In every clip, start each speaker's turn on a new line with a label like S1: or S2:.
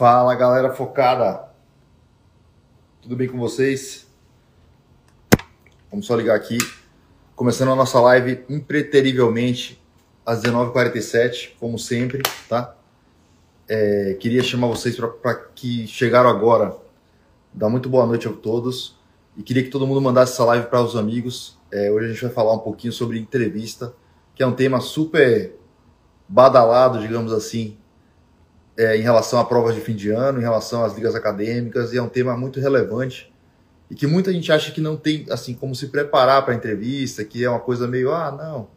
S1: Fala galera focada, tudo bem com vocês? Vamos só ligar aqui, começando a nossa live impreterivelmente às 19h47, como sempre, tá? É, queria chamar vocês para que chegaram agora, dar muito boa noite a todos e queria que todo mundo mandasse essa live para os amigos. É, hoje a gente vai falar um pouquinho sobre entrevista, que é um tema super badalado, digamos assim, é, em relação a provas de fim de ano, em relação às ligas acadêmicas, e é um tema muito relevante e que muita gente acha que não tem assim como se preparar para a entrevista, que é uma coisa meio, ah, não,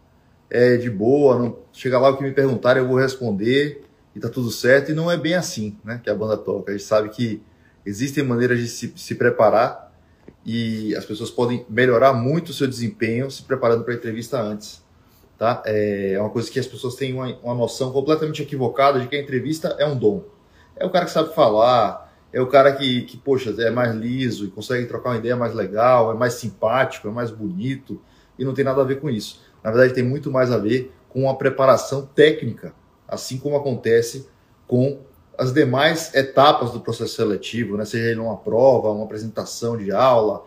S1: é de boa, não chega lá o que me perguntarem eu vou responder e tá tudo certo, e não é bem assim, né, que a banda toca. A gente sabe que existem maneiras de se, se preparar e as pessoas podem melhorar muito o seu desempenho se preparando para a entrevista antes. Tá? É uma coisa que as pessoas têm uma, uma noção completamente equivocada de que a entrevista é um dom. É o cara que sabe falar, é o cara que, que, poxa, é mais liso e consegue trocar uma ideia mais legal, é mais simpático, é mais bonito, e não tem nada a ver com isso. Na verdade, tem muito mais a ver com a preparação técnica, assim como acontece com as demais etapas do processo seletivo, né? seja ele uma prova, uma apresentação de aula,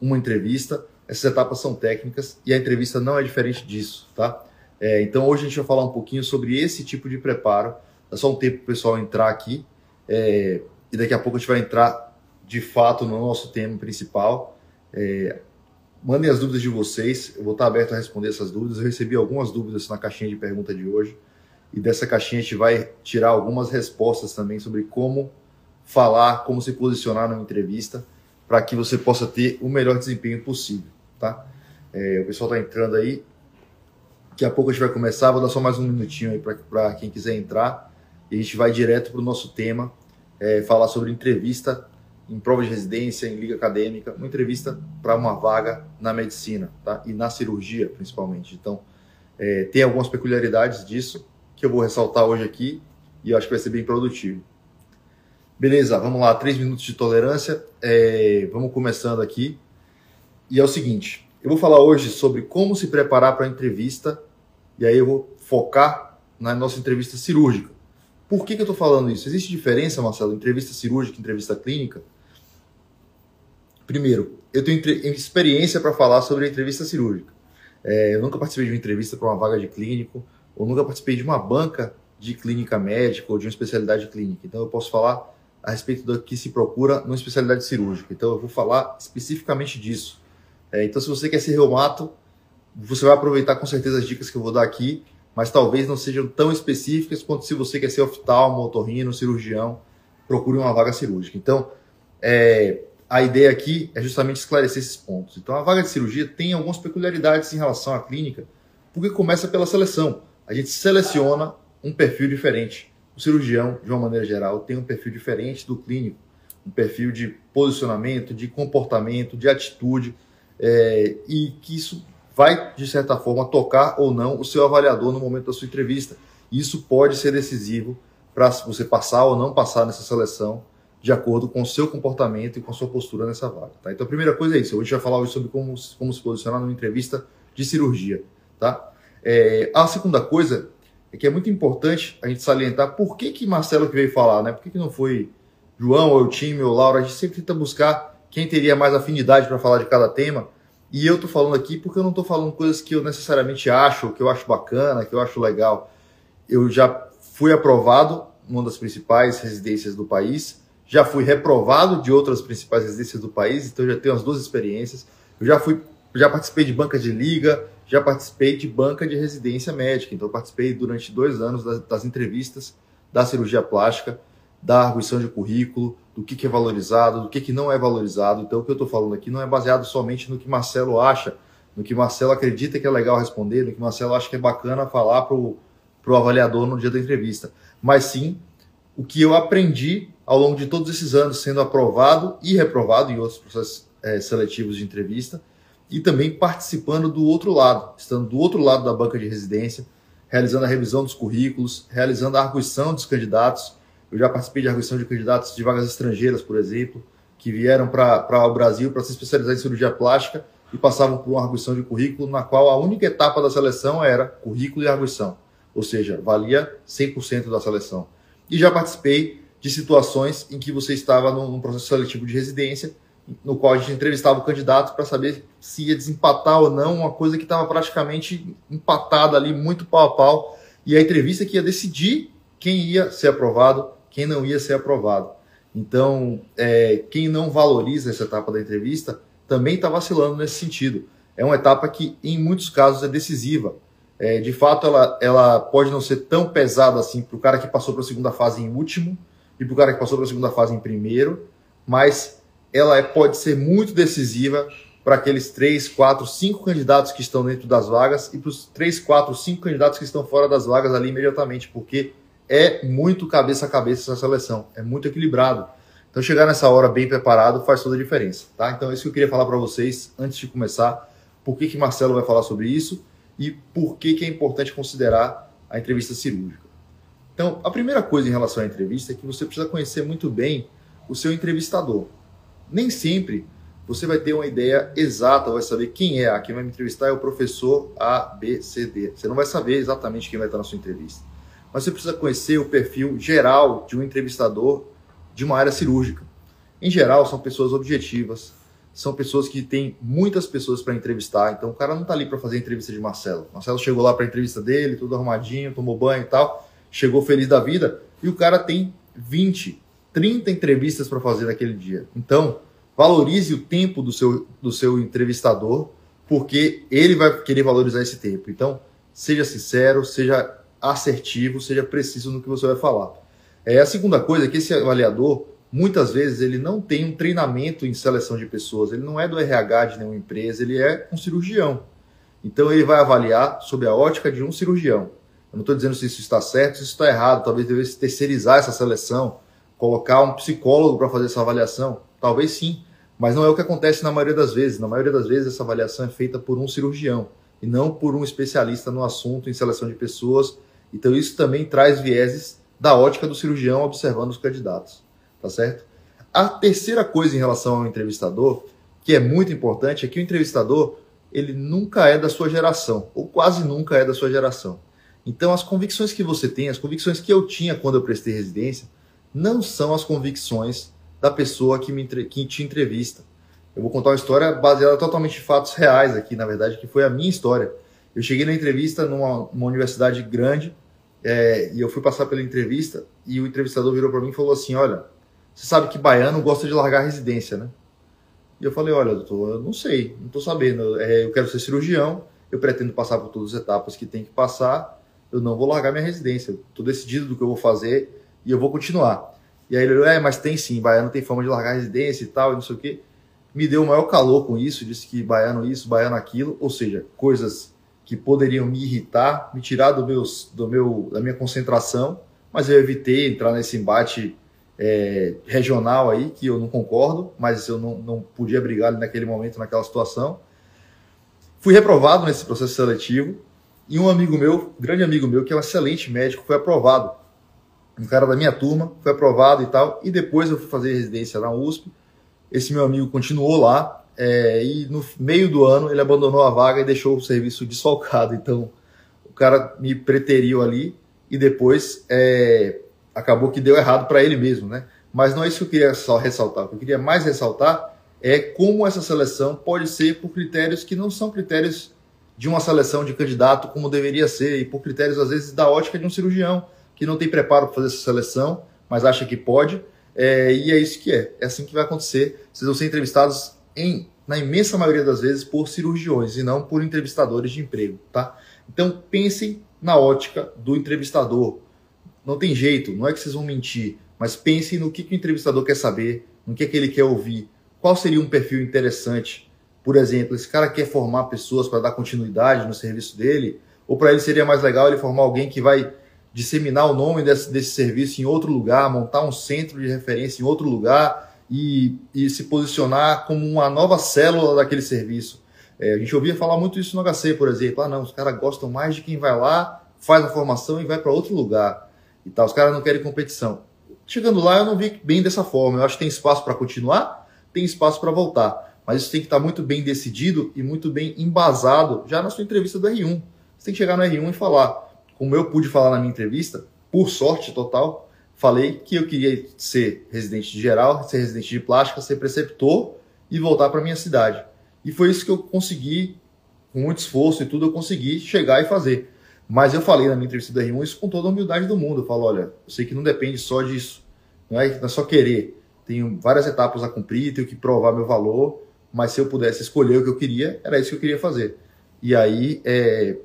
S1: uma entrevista, essas etapas são técnicas e a entrevista não é diferente disso, tá? É, então hoje a gente vai falar um pouquinho sobre esse tipo de preparo. É só um tempo para o pessoal entrar aqui é, e daqui a pouco a gente vai entrar de fato no nosso tema principal. É, mandem as dúvidas de vocês, eu vou estar aberto a responder essas dúvidas. Eu recebi algumas dúvidas na caixinha de pergunta de hoje e dessa caixinha a gente vai tirar algumas respostas também sobre como falar, como se posicionar numa entrevista para que você possa ter o melhor desempenho possível tá? É, o pessoal está entrando aí. Daqui a pouco a gente vai começar, vou dar só mais um minutinho aí para quem quiser entrar. E a gente vai direto para o nosso tema, é, falar sobre entrevista em prova de residência, em liga acadêmica, uma entrevista para uma vaga na medicina, tá? E na cirurgia, principalmente. Então, é, tem algumas peculiaridades disso que eu vou ressaltar hoje aqui e eu acho que vai ser bem produtivo. Beleza, vamos lá, três minutos de tolerância. É, vamos começando aqui. E é o seguinte, eu vou falar hoje sobre como se preparar para a entrevista e aí eu vou focar na nossa entrevista cirúrgica. Por que, que eu estou falando isso? Existe diferença, Marcelo, entrevista cirúrgica e entrevista clínica? Primeiro, eu tenho experiência para falar sobre a entrevista cirúrgica. É, eu nunca participei de uma entrevista para uma vaga de clínico, ou nunca participei de uma banca de clínica médica ou de uma especialidade clínica. Então eu posso falar a respeito do que se procura numa especialidade cirúrgica. Então eu vou falar especificamente disso. É, então, se você quer ser reumato, você vai aproveitar com certeza as dicas que eu vou dar aqui, mas talvez não sejam tão específicas quanto se você quer ser oftalmo, otorrino, cirurgião, procure uma vaga cirúrgica. Então, é, a ideia aqui é justamente esclarecer esses pontos. Então, a vaga de cirurgia tem algumas peculiaridades em relação à clínica, porque começa pela seleção. A gente seleciona um perfil diferente. O cirurgião, de uma maneira geral, tem um perfil diferente do clínico, um perfil de posicionamento, de comportamento, de atitude é, e que isso vai, de certa forma, tocar ou não o seu avaliador no momento da sua entrevista. Isso pode ser decisivo para você passar ou não passar nessa seleção de acordo com o seu comportamento e com a sua postura nessa vaga. Tá? Então, a primeira coisa é isso. Hoje a gente vai falar hoje sobre como, como se posicionar numa entrevista de cirurgia. Tá? É, a segunda coisa é que é muito importante a gente salientar por que, que Marcelo que veio falar, né? Por que, que não foi João, ou o time, ou Laura? A gente sempre tenta buscar quem teria mais afinidade para falar de cada tema. E eu estou falando aqui porque eu não estou falando coisas que eu necessariamente acho, que eu acho bacana, que eu acho legal. Eu já fui aprovado numa das principais residências do país, já fui reprovado de outras principais residências do país, então já tenho as duas experiências. Eu já fui, já participei de banca de liga, já participei de banca de residência médica, então participei durante dois anos das, das entrevistas da cirurgia plástica da arguição de currículo, do que, que é valorizado, do que, que não é valorizado. Então, o que eu estou falando aqui não é baseado somente no que Marcelo acha, no que Marcelo acredita que é legal responder, no que Marcelo acha que é bacana falar para o avaliador no dia da entrevista, mas sim o que eu aprendi ao longo de todos esses anos, sendo aprovado e reprovado em outros processos é, seletivos de entrevista, e também participando do outro lado, estando do outro lado da banca de residência, realizando a revisão dos currículos, realizando a arguição dos candidatos eu já participei de arguição de candidatos de vagas estrangeiras, por exemplo, que vieram para o Brasil para se especializar em cirurgia plástica e passavam por uma arguição de currículo, na qual a única etapa da seleção era currículo e arguição, ou seja, valia 100% da seleção. E já participei de situações em que você estava num processo seletivo de residência, no qual a gente entrevistava o candidato para saber se ia desempatar ou não, uma coisa que estava praticamente empatada ali, muito pau a pau, e a entrevista que ia decidir quem ia ser aprovado, quem não ia ser aprovado. Então, é, quem não valoriza essa etapa da entrevista também está vacilando nesse sentido. É uma etapa que, em muitos casos, é decisiva. É, de fato, ela, ela pode não ser tão pesada assim para o cara que passou para a segunda fase em último e para o cara que passou para a segunda fase em primeiro, mas ela é, pode ser muito decisiva para aqueles três, quatro, cinco candidatos que estão dentro das vagas e para os três, quatro, cinco candidatos que estão fora das vagas ali imediatamente, porque é muito cabeça a cabeça essa seleção, é muito equilibrado. Então chegar nessa hora bem preparado faz toda a diferença, tá? Então é isso que eu queria falar para vocês antes de começar, por que que Marcelo vai falar sobre isso e por que que é importante considerar a entrevista cirúrgica. Então, a primeira coisa em relação à entrevista é que você precisa conhecer muito bem o seu entrevistador. Nem sempre você vai ter uma ideia exata, vai saber quem é. Quem vai me entrevistar é o professor A, B, C, D. Você não vai saber exatamente quem vai estar na sua entrevista mas você precisa conhecer o perfil geral de um entrevistador de uma área cirúrgica. Em geral, são pessoas objetivas, são pessoas que têm muitas pessoas para entrevistar, então o cara não está ali para fazer a entrevista de Marcelo. Marcelo chegou lá para a entrevista dele, tudo arrumadinho, tomou banho e tal, chegou feliz da vida, e o cara tem 20, 30 entrevistas para fazer naquele dia. Então, valorize o tempo do seu, do seu entrevistador, porque ele vai querer valorizar esse tempo. Então, seja sincero, seja assertivo, seja preciso no que você vai falar. É, a segunda coisa é que esse avaliador, muitas vezes, ele não tem um treinamento em seleção de pessoas, ele não é do RH de nenhuma empresa, ele é um cirurgião. Então ele vai avaliar sob a ótica de um cirurgião. Eu não estou dizendo se isso está certo, se isso está errado, talvez devesse terceirizar essa seleção, colocar um psicólogo para fazer essa avaliação, talvez sim, mas não é o que acontece na maioria das vezes. Na maioria das vezes essa avaliação é feita por um cirurgião e não por um especialista no assunto em seleção de pessoas então isso também traz vieses da ótica do cirurgião observando os candidatos, tá certo? A terceira coisa em relação ao entrevistador, que é muito importante, é que o entrevistador ele nunca é da sua geração, ou quase nunca é da sua geração. Então as convicções que você tem, as convicções que eu tinha quando eu prestei residência, não são as convicções da pessoa que, me, que te entrevista. Eu vou contar uma história baseada totalmente em fatos reais aqui, na verdade, que foi a minha história. Eu cheguei na entrevista numa, numa universidade grande é, e eu fui passar pela entrevista e o entrevistador virou para mim e falou assim: Olha, você sabe que baiano gosta de largar a residência, né? E eu falei: Olha, doutor, eu não sei, não estou sabendo. É, eu quero ser cirurgião, eu pretendo passar por todas as etapas que tem que passar, eu não vou largar minha residência. Estou decidido do que eu vou fazer e eu vou continuar. E aí ele falou: É, mas tem sim, baiano tem fama de largar a residência e tal, e não sei o quê. Me deu o maior calor com isso, disse que baiano isso, baiano aquilo, ou seja, coisas que poderiam me irritar, me tirar do, meus, do meu, da minha concentração, mas eu evitei entrar nesse embate é, regional aí, que eu não concordo, mas eu não, não podia brigar naquele momento, naquela situação. Fui reprovado nesse processo seletivo e um amigo meu, grande amigo meu, que é um excelente médico, foi aprovado. Um cara da minha turma foi aprovado e tal, e depois eu fui fazer residência na USP. Esse meu amigo continuou lá, é, e no meio do ano ele abandonou a vaga e deixou o serviço desfalcado. Então o cara me preteriu ali e depois é, acabou que deu errado para ele mesmo, né? Mas não é isso que eu queria só ressaltar. O que eu queria mais ressaltar é como essa seleção pode ser por critérios que não são critérios de uma seleção de candidato como deveria ser e por critérios às vezes da ótica de um cirurgião que não tem preparo para fazer essa seleção, mas acha que pode. É, e é isso que é. É assim que vai acontecer. Vocês vão ser entrevistados em, na imensa maioria das vezes, por cirurgiões e não por entrevistadores de emprego, tá? Então pensem na ótica do entrevistador. Não tem jeito, não é que vocês vão mentir, mas pensem no que, que o entrevistador quer saber, no que, é que ele quer ouvir, qual seria um perfil interessante. Por exemplo, esse cara quer formar pessoas para dar continuidade no serviço dele, ou para ele seria mais legal ele formar alguém que vai disseminar o nome desse, desse serviço em outro lugar, montar um centro de referência em outro lugar, e, e se posicionar como uma nova célula daquele serviço. É, a gente ouvia falar muito isso no HC, por exemplo. Ah, não, os caras gostam mais de quem vai lá, faz a formação e vai para outro lugar. E tal. Os caras não querem competição. Chegando lá, eu não vi bem dessa forma. Eu acho que tem espaço para continuar, tem espaço para voltar. Mas isso tem que estar tá muito bem decidido e muito bem embasado já na sua entrevista do R1. Você tem que chegar no R1 e falar, como eu pude falar na minha entrevista, por sorte total, falei que eu queria ser residente de geral, ser residente de plástica, ser preceptor e voltar para minha cidade. E foi isso que eu consegui, com muito esforço e tudo, eu consegui chegar e fazer. Mas eu falei na minha entrevista do R1 isso com toda a humildade do mundo. Eu falo, olha, eu sei que não depende só disso. Não é, não é só querer. Tenho várias etapas a cumprir, tenho que provar meu valor. Mas se eu pudesse escolher o que eu queria, era isso que eu queria fazer. E aí, é,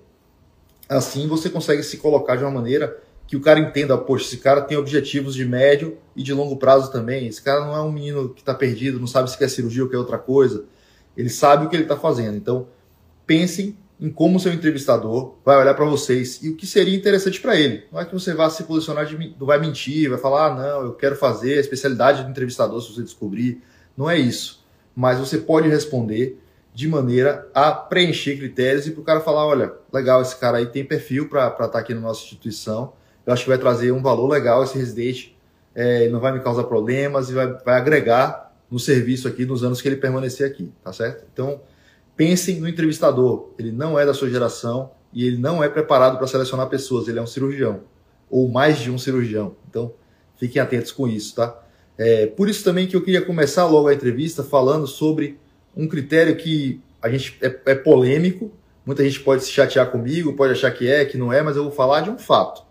S1: assim você consegue se colocar de uma maneira que o cara entenda, poxa, esse cara tem objetivos de médio e de longo prazo também. Esse cara não é um menino que está perdido, não sabe se quer cirurgia ou quer outra coisa. Ele sabe o que ele está fazendo. Então, pensem em como seu entrevistador vai olhar para vocês e o que seria interessante para ele. Não é que você vá se posicionar de não vai mentir, vai falar, ah, não, eu quero fazer a especialidade do entrevistador se você descobrir. Não é isso. Mas você pode responder de maneira a preencher critérios e para o cara falar, olha, legal, esse cara aí tem perfil para estar tá aqui na nossa instituição. Eu acho que vai trazer um valor legal esse residente, é, não vai me causar problemas e vai, vai agregar no serviço aqui nos anos que ele permanecer aqui, tá certo? Então, Pensem no entrevistador. Ele não é da sua geração e ele não é preparado para selecionar pessoas. Ele é um cirurgião ou mais de um cirurgião. Então, fiquem atentos com isso, tá? É, por isso também que eu queria começar logo a entrevista falando sobre um critério que a gente é, é polêmico. Muita gente pode se chatear comigo, pode achar que é, que não é, mas eu vou falar de um fato.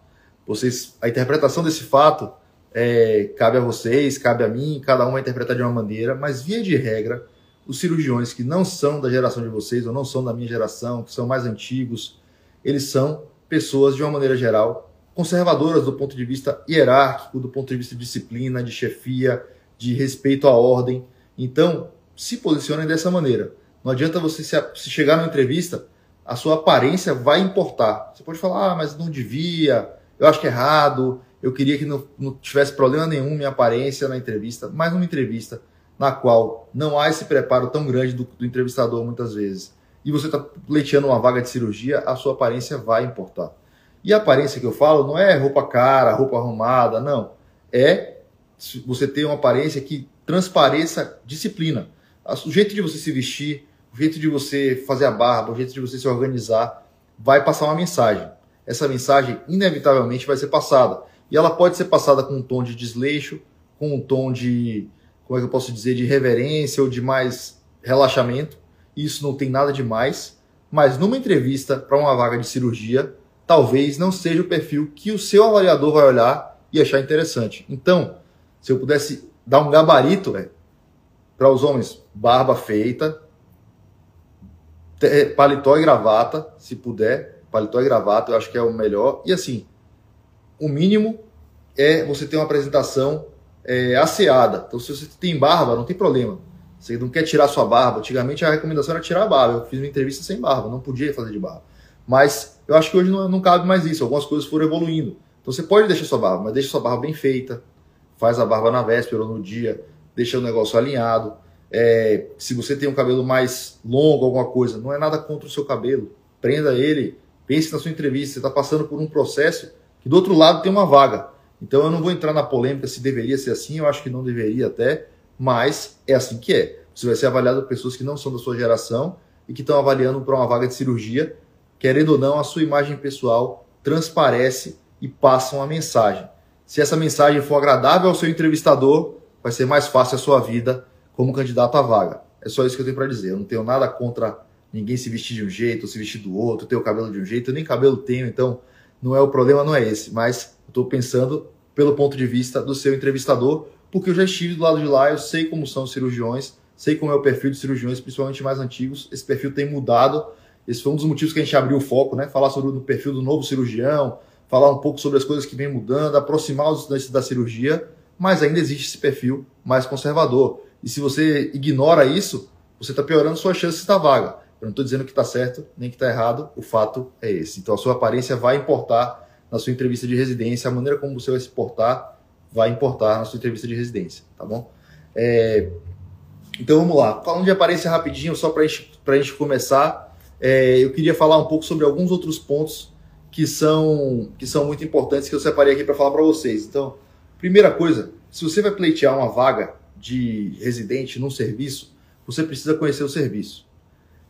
S1: Vocês, a interpretação desse fato é, cabe a vocês, cabe a mim, cada um vai interpretar de uma maneira, mas via de regra, os cirurgiões que não são da geração de vocês ou não são da minha geração, que são mais antigos, eles são pessoas, de uma maneira geral, conservadoras do ponto de vista hierárquico, do ponto de vista de disciplina, de chefia, de respeito à ordem. Então, se posicionem dessa maneira. Não adianta você se, chegar numa entrevista, a sua aparência vai importar. Você pode falar, ah, mas não devia, eu acho que é errado, eu queria que não, não tivesse problema nenhum minha aparência na entrevista, mas numa entrevista na qual não há esse preparo tão grande do, do entrevistador muitas vezes, e você está pleiteando uma vaga de cirurgia, a sua aparência vai importar. E a aparência que eu falo não é roupa cara, roupa arrumada, não. É você ter uma aparência que transpareça disciplina. O jeito de você se vestir, o jeito de você fazer a barba, o jeito de você se organizar, vai passar uma mensagem. Essa mensagem, inevitavelmente, vai ser passada. E ela pode ser passada com um tom de desleixo, com um tom de como é que eu posso dizer, de reverência ou de mais relaxamento. Isso não tem nada de mais. Mas numa entrevista para uma vaga de cirurgia, talvez não seja o perfil que o seu avaliador vai olhar e achar interessante. Então, se eu pudesse dar um gabarito é, para os homens, barba feita, paletó e gravata, se puder, paletó e gravata, eu acho que é o melhor. E assim, o mínimo é você ter uma apresentação é, asseada. Então, se você tem barba, não tem problema. Você não quer tirar sua barba. Antigamente a recomendação era tirar a barba. Eu fiz uma entrevista sem barba, não podia fazer de barba. Mas eu acho que hoje não, não cabe mais isso. Algumas coisas foram evoluindo. Então você pode deixar sua barba, mas deixa sua barba bem feita. Faz a barba na véspera ou no dia. Deixa o negócio alinhado. É, se você tem um cabelo mais longo, alguma coisa, não é nada contra o seu cabelo. Prenda ele. Pense na sua entrevista. Você está passando por um processo que do outro lado tem uma vaga. Então eu não vou entrar na polêmica se deveria ser assim, eu acho que não deveria até, mas é assim que é. Você vai ser avaliado por pessoas que não são da sua geração e que estão avaliando para uma vaga de cirurgia, querendo ou não, a sua imagem pessoal transparece e passa uma mensagem. Se essa mensagem for agradável ao seu entrevistador, vai ser mais fácil a sua vida como candidato à vaga. É só isso que eu tenho para dizer. Eu não tenho nada contra ninguém se vestir de um jeito ou se vestir do outro, ter o cabelo de um jeito. Eu nem cabelo tenho, então não é o problema, não é esse. Mas estou pensando pelo ponto de vista do seu entrevistador, porque eu já estive do lado de lá, eu sei como são os cirurgiões, sei como é o perfil de cirurgiões, principalmente mais antigos. Esse perfil tem mudado. Esse foi um dos motivos que a gente abriu o foco, né? Falar sobre o perfil do novo cirurgião, falar um pouco sobre as coisas que vem mudando, aproximar os estudantes da cirurgia, mas ainda existe esse perfil mais conservador. E se você ignora isso, você está piorando suas chances da vaga. Eu não estou dizendo que está certo nem que está errado, o fato é esse. Então a sua aparência vai importar na sua entrevista de residência, a maneira como você vai se portar vai importar na sua entrevista de residência, tá bom? É, então vamos lá. Falando de aparência rapidinho, só para a gente começar, é, eu queria falar um pouco sobre alguns outros pontos que são, que são muito importantes que eu separei aqui para falar para vocês. Então, primeira coisa, se você vai pleitear uma vaga de residente num serviço, você precisa conhecer o serviço.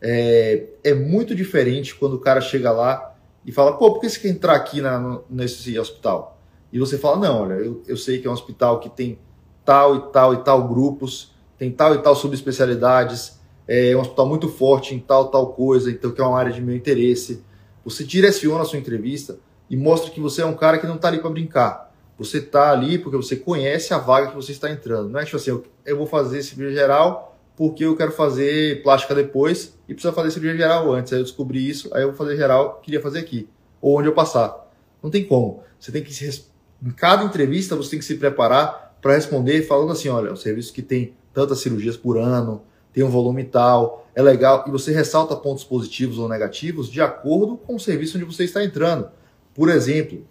S1: É, é muito diferente quando o cara chega lá e fala, pô, por que você quer entrar aqui na, nesse hospital? e você fala, não, olha, eu, eu sei que é um hospital que tem tal e tal e tal grupos, tem tal e tal subespecialidades, é um hospital muito forte em tal tal coisa, então que é uma área de meu interesse. Você direciona a sua entrevista e mostra que você é um cara que não está ali para brincar. Você está ali porque você conhece a vaga que você está entrando. Não é tipo assim, eu, eu vou fazer cirurgia geral porque eu quero fazer plástica depois e precisa fazer cirurgia geral antes. Aí eu descobri isso, aí eu vou fazer geral, queria fazer aqui. Ou onde eu passar. Não tem como. Você tem que se, em cada entrevista você tem que se preparar para responder falando assim, olha, o serviço que tem tantas cirurgias por ano, tem um volume tal, é legal, e você ressalta pontos positivos ou negativos de acordo com o serviço onde você está entrando. Por exemplo,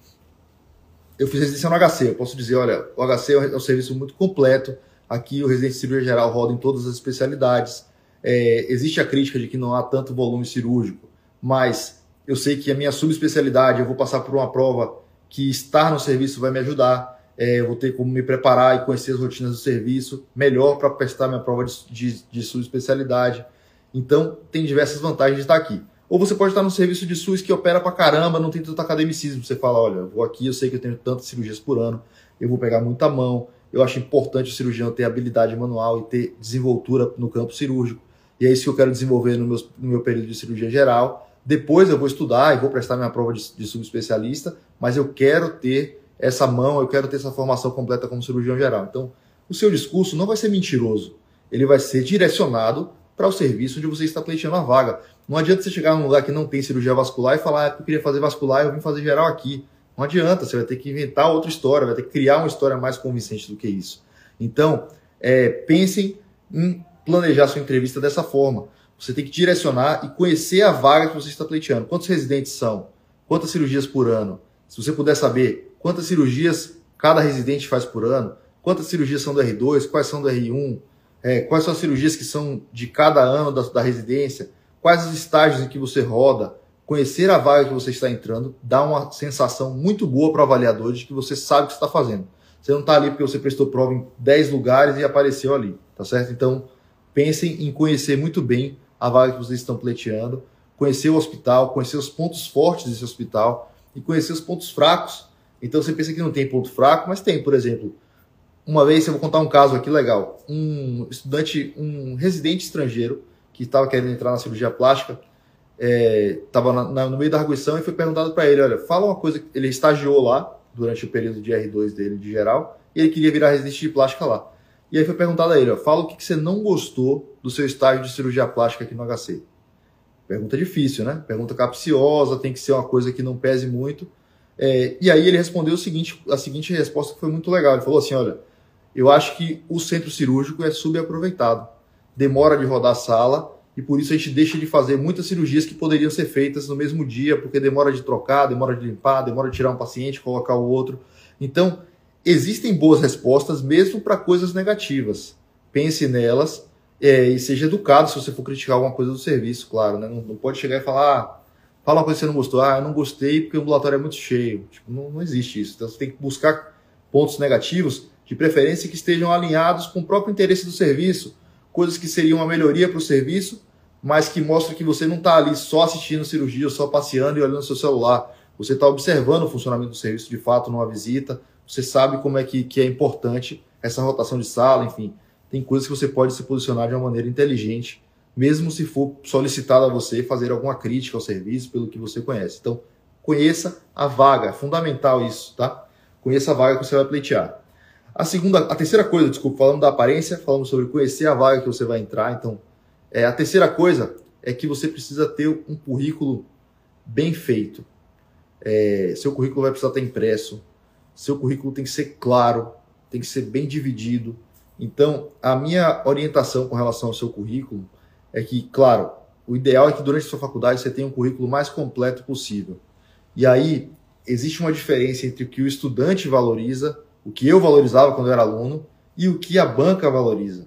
S1: eu fiz residência no HC, eu posso dizer, olha, o HC é um serviço muito completo, aqui o residente de cirurgia geral roda em todas as especialidades, é, existe a crítica de que não há tanto volume cirúrgico, mas eu sei que a minha subespecialidade, eu vou passar por uma prova que estar no serviço vai me ajudar, é, eu vou ter como me preparar e conhecer as rotinas do serviço melhor para prestar minha prova de, de, de subespecialidade. Então, tem diversas vantagens de estar aqui. Ou você pode estar no serviço de SUS que opera para caramba, não tem tanto academicismo. Você fala, olha, eu vou aqui, eu sei que eu tenho tantas cirurgias por ano, eu vou pegar muita mão. Eu acho importante o cirurgião ter habilidade manual e ter desenvoltura no campo cirúrgico. E é isso que eu quero desenvolver no meu, no meu período de cirurgia geral. Depois eu vou estudar e vou prestar minha prova de, de subespecialista, mas eu quero ter essa mão, eu quero ter essa formação completa como cirurgião geral. Então, o seu discurso não vai ser mentiroso, ele vai ser direcionado para o serviço onde você está pleiteando a vaga. Não adianta você chegar num lugar que não tem cirurgia vascular e falar, ah, eu queria fazer vascular e eu vim fazer geral aqui. Não adianta, você vai ter que inventar outra história, vai ter que criar uma história mais convincente do que isso. Então, é, pensem em planejar sua entrevista dessa forma. Você tem que direcionar e conhecer a vaga que você está pleiteando. Quantos residentes são? Quantas cirurgias por ano? Se você puder saber quantas cirurgias cada residente faz por ano, quantas cirurgias são do R2, quais são do R1, é, quais são as cirurgias que são de cada ano da, da residência, quais os estágios em que você roda, conhecer a vaga que você está entrando dá uma sensação muito boa para o avaliador de que você sabe o que está fazendo. Você não está ali porque você prestou prova em 10 lugares e apareceu ali, tá certo? Então, pensem em conhecer muito bem a vaga que vocês estão pleiteando, conhecer o hospital, conhecer os pontos fortes desse hospital e conhecer os pontos fracos então você pensa que não tem ponto fraco, mas tem, por exemplo. Uma vez, eu vou contar um caso aqui legal. Um estudante, um residente estrangeiro que estava querendo entrar na cirurgia plástica, estava é, no meio da arguição e foi perguntado para ele: olha, fala uma coisa. Ele estagiou lá durante o período de R2 dele de geral e ele queria virar residente de plástica lá. E aí foi perguntado a ele: ó, fala o que, que você não gostou do seu estágio de cirurgia plástica aqui no HC. Pergunta difícil, né? Pergunta capciosa, tem que ser uma coisa que não pese muito. É, e aí ele respondeu o seguinte, a seguinte resposta que foi muito legal. Ele falou assim: olha, eu acho que o centro cirúrgico é subaproveitado. Demora de rodar a sala e por isso a gente deixa de fazer muitas cirurgias que poderiam ser feitas no mesmo dia, porque demora de trocar, demora de limpar, demora de tirar um paciente, colocar o outro. Então, existem boas respostas mesmo para coisas negativas. Pense nelas é, e seja educado se você for criticar alguma coisa do serviço, claro. Né? Não, não pode chegar e falar. Ah, Fala uma coisa que você não gostou. Ah, eu não gostei porque o ambulatório é muito cheio. Tipo, não, não existe isso. Então você tem que buscar pontos negativos, de preferência que estejam alinhados com o próprio interesse do serviço, coisas que seriam uma melhoria para o serviço, mas que mostram que você não está ali só assistindo cirurgia, só passeando e olhando seu celular. Você está observando o funcionamento do serviço de fato numa visita, você sabe como é que, que é importante essa rotação de sala, enfim. Tem coisas que você pode se posicionar de uma maneira inteligente mesmo se for solicitado a você fazer alguma crítica ao serviço pelo que você conhece. Então, conheça a vaga, é fundamental isso, tá? Conheça a vaga que você vai pleitear. A segunda, a terceira coisa, desculpa, falando da aparência, falamos sobre conhecer a vaga que você vai entrar. Então, é, a terceira coisa é que você precisa ter um currículo bem feito. É, seu currículo vai precisar estar impresso. Seu currículo tem que ser claro, tem que ser bem dividido. Então, a minha orientação com relação ao seu currículo é que, claro, o ideal é que durante a sua faculdade você tenha um currículo mais completo possível. E aí existe uma diferença entre o que o estudante valoriza, o que eu valorizava quando eu era aluno, e o que a banca valoriza.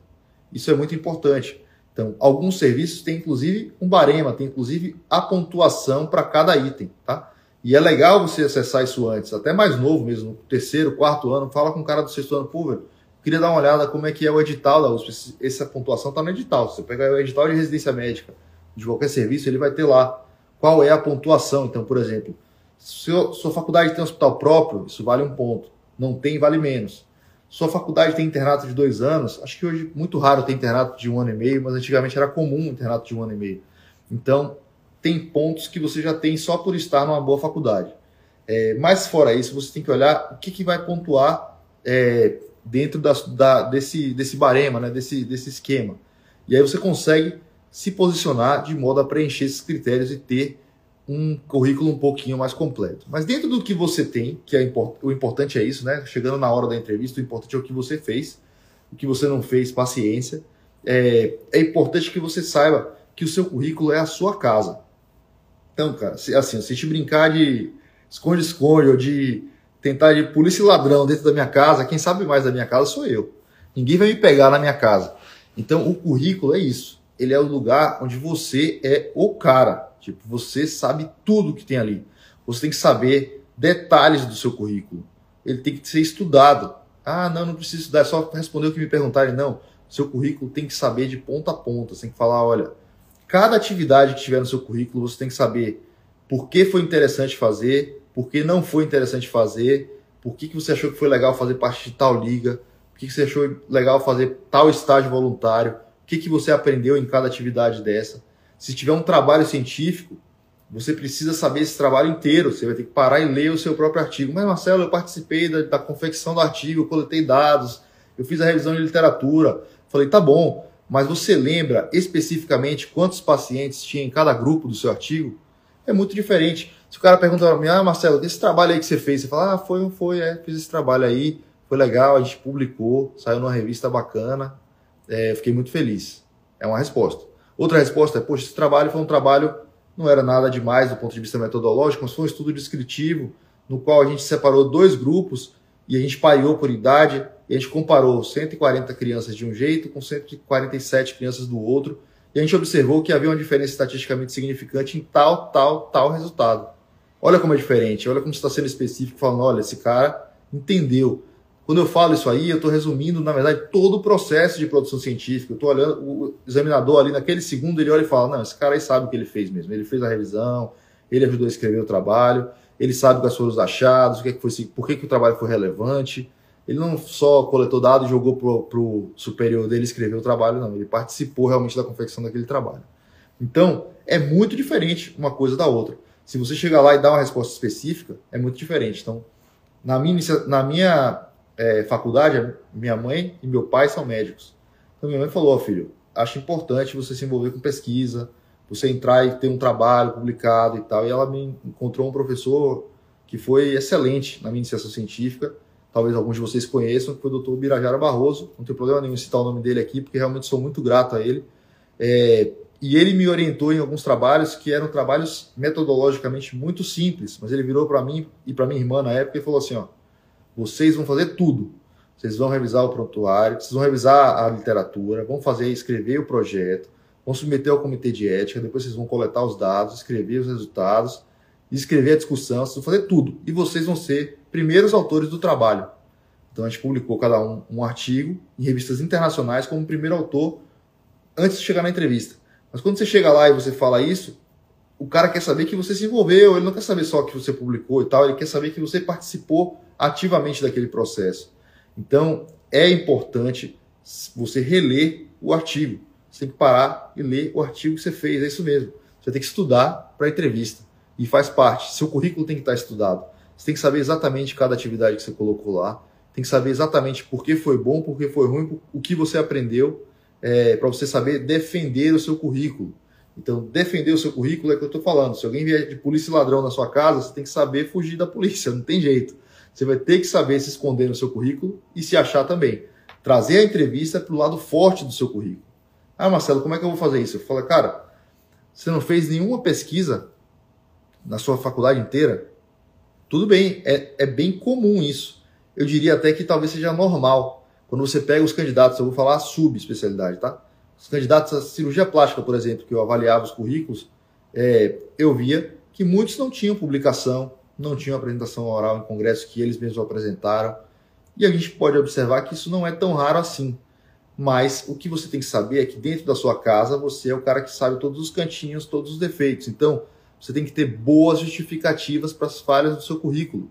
S1: Isso é muito importante. Então, alguns serviços têm inclusive um barema, tem inclusive a pontuação para cada item, tá? E é legal você acessar isso antes, até mais novo mesmo, terceiro, quarto ano, fala com o cara do sexto ano, pô, velho, Queria dar uma olhada como é que é o edital da USP. Essa pontuação está no edital. Se você pegar o edital de residência médica de qualquer serviço, ele vai ter lá qual é a pontuação. Então, por exemplo, Se sua faculdade tem hospital próprio, isso vale um ponto. Não tem, vale menos. Sua faculdade tem internato de dois anos, acho que hoje muito raro ter internato de um ano e meio, mas antigamente era comum internato de um ano e meio. Então, tem pontos que você já tem só por estar numa boa faculdade. É, mas fora isso, você tem que olhar o que, que vai pontuar é, dentro da, da, desse, desse barema, né, desse, desse esquema. E aí você consegue se posicionar de modo a preencher esses critérios e ter um currículo um pouquinho mais completo. Mas dentro do que você tem, que é import, o importante é isso, né? Chegando na hora da entrevista, o importante é o que você fez, o que você não fez, paciência. É, é importante que você saiba que o seu currículo é a sua casa. Então, cara, se, assim, se gente brincar de esconde-esconde ou de tentar de polícia e ladrão dentro da minha casa, quem sabe mais da minha casa sou eu. Ninguém vai me pegar na minha casa. Então, o currículo é isso. Ele é o lugar onde você é o cara. Tipo, você sabe tudo que tem ali. Você tem que saber detalhes do seu currículo. Ele tem que ser estudado. Ah, não, não preciso estudar, é só responder o que me perguntarem. Não. Seu currículo tem que saber de ponta a ponta. Você tem que falar, olha, cada atividade que tiver no seu currículo, você tem que saber por que foi interessante fazer, por que não foi interessante fazer, por que, que você achou que foi legal fazer parte de tal liga, por que, que você achou legal fazer tal estágio voluntário, o que, que você aprendeu em cada atividade dessa. Se tiver um trabalho científico, você precisa saber esse trabalho inteiro. Você vai ter que parar e ler o seu próprio artigo. Mas, Marcelo, eu participei da, da confecção do artigo, eu coletei dados, eu fiz a revisão de literatura. Falei, tá bom, mas você lembra especificamente quantos pacientes tinha em cada grupo do seu artigo? É muito diferente. Se o cara pergunta para mim, ah, Marcelo, esse trabalho aí que você fez, você fala, ah, foi, foi, é, fiz esse trabalho aí, foi legal, a gente publicou, saiu numa revista bacana, é, fiquei muito feliz. É uma resposta. Outra resposta é, poxa, esse trabalho foi um trabalho, não era nada demais do ponto de vista metodológico, mas foi um estudo descritivo, no qual a gente separou dois grupos e a gente paiou por idade, e a gente comparou 140 crianças de um jeito com 147 crianças do outro, e a gente observou que havia uma diferença estatisticamente significante em tal, tal, tal resultado. Olha como é diferente, olha como está sendo específico, falando, olha, esse cara entendeu. Quando eu falo isso aí, eu estou resumindo, na verdade, todo o processo de produção científica. Eu estou olhando, o examinador ali, naquele segundo, ele olha e fala, não, esse cara aí sabe o que ele fez mesmo. Ele fez a revisão, ele ajudou a escrever o trabalho, ele sabe quais foram os achados, o que, é foi, por que, que o trabalho foi relevante. Ele não só coletou dados e jogou para o superior dele escrever o trabalho, não. Ele participou realmente da confecção daquele trabalho. Então, é muito diferente uma coisa da outra. Se você chegar lá e dar uma resposta específica, é muito diferente. Então, na minha, na minha é, faculdade, minha mãe e meu pai são médicos. Então, minha mãe falou: oh, filho, acho importante você se envolver com pesquisa, você entrar e ter um trabalho publicado e tal. E ela me encontrou um professor que foi excelente na minha iniciação científica. Talvez alguns de vocês conheçam, que foi o Dr. Birajara Barroso. Não tem problema nenhum citar o nome dele aqui, porque realmente sou muito grato a ele. É, e ele me orientou em alguns trabalhos que eram trabalhos metodologicamente muito simples, mas ele virou para mim e para minha irmã na época e falou assim, ó, vocês vão fazer tudo. Vocês vão revisar o prontuário, vocês vão revisar a literatura, vão fazer escrever o projeto, vão submeter ao comitê de ética, depois vocês vão coletar os dados, escrever os resultados, escrever a discussão, vocês vão fazer tudo. E vocês vão ser primeiros autores do trabalho. Então a gente publicou cada um um artigo em revistas internacionais como primeiro autor antes de chegar na entrevista. Mas quando você chega lá e você fala isso, o cara quer saber que você se envolveu, ele não quer saber só que você publicou e tal, ele quer saber que você participou ativamente daquele processo. Então, é importante você reler o artigo. Você tem que parar e ler o artigo que você fez, é isso mesmo. Você tem que estudar para a entrevista. E faz parte. Seu currículo tem que estar estudado. Você tem que saber exatamente cada atividade que você colocou lá. Tem que saber exatamente por que foi bom, por que foi ruim, o que você aprendeu é, para você saber defender o seu currículo. Então, defender o seu currículo é o que eu estou falando. Se alguém vier de polícia e ladrão na sua casa, você tem que saber fugir da polícia, não tem jeito. Você vai ter que saber se esconder no seu currículo e se achar também. Trazer a entrevista para o lado forte do seu currículo. Ah, Marcelo, como é que eu vou fazer isso? Eu falo, cara, você não fez nenhuma pesquisa na sua faculdade inteira? Tudo bem, é, é bem comum isso. Eu diria até que talvez seja normal. Quando você pega os candidatos, eu vou falar subespecialidade, tá? Os candidatos à cirurgia plástica, por exemplo, que eu avaliava os currículos, é, eu via que muitos não tinham publicação, não tinham apresentação oral em congresso que eles mesmos apresentaram. E a gente pode observar que isso não é tão raro assim. Mas o que você tem que saber é que dentro da sua casa você é o cara que sabe todos os cantinhos, todos os defeitos. Então, Você tem que ter boas justificativas para as falhas do seu currículo.